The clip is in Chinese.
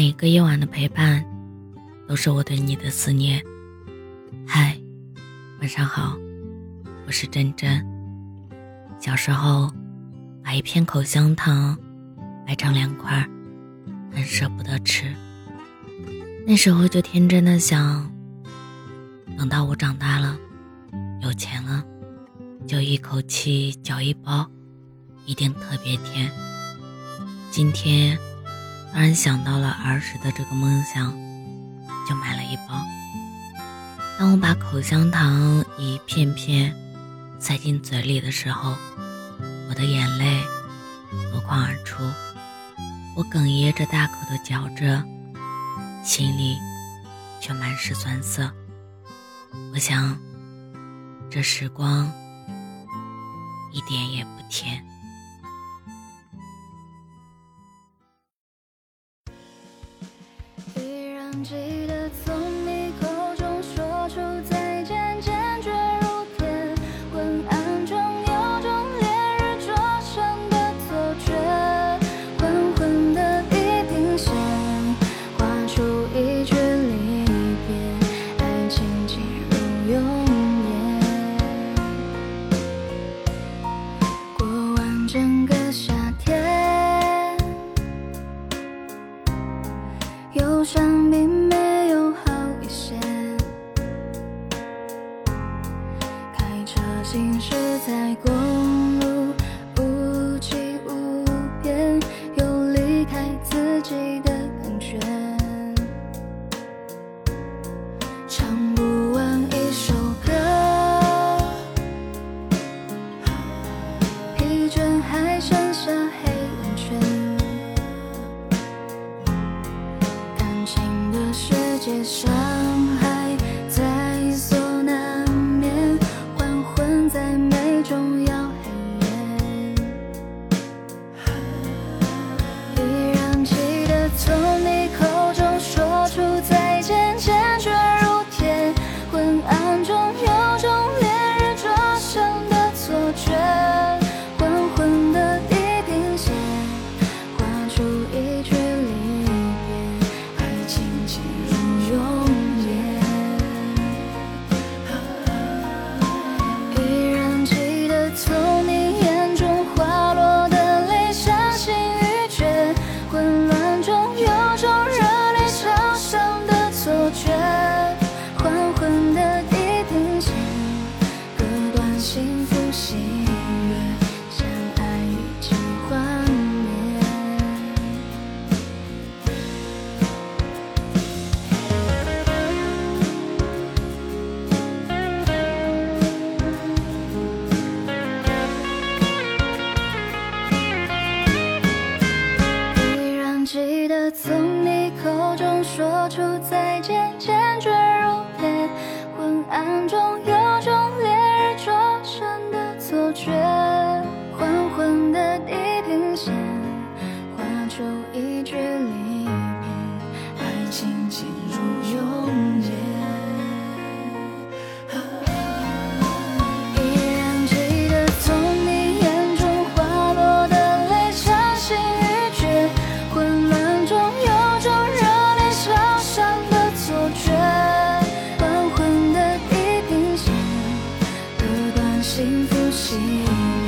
每个夜晚的陪伴，都是我对你的思念。嗨，晚上好，我是真真。小时候，把一片口香糖掰成两块，很舍不得吃。那时候就天真的想，等到我长大了，有钱了，就一口气嚼一包，一定特别甜。今天。突然想到了儿时的这个梦想，就买了一包。当我把口香糖一片片塞进嘴里的时候，我的眼泪夺眶而出，我哽咽着大口的嚼着，心里却满是酸涩。我想，这时光一点也不甜。记得并没有好一些。开车。行驶在公路，无际无边，有离开自己的感觉。曾心。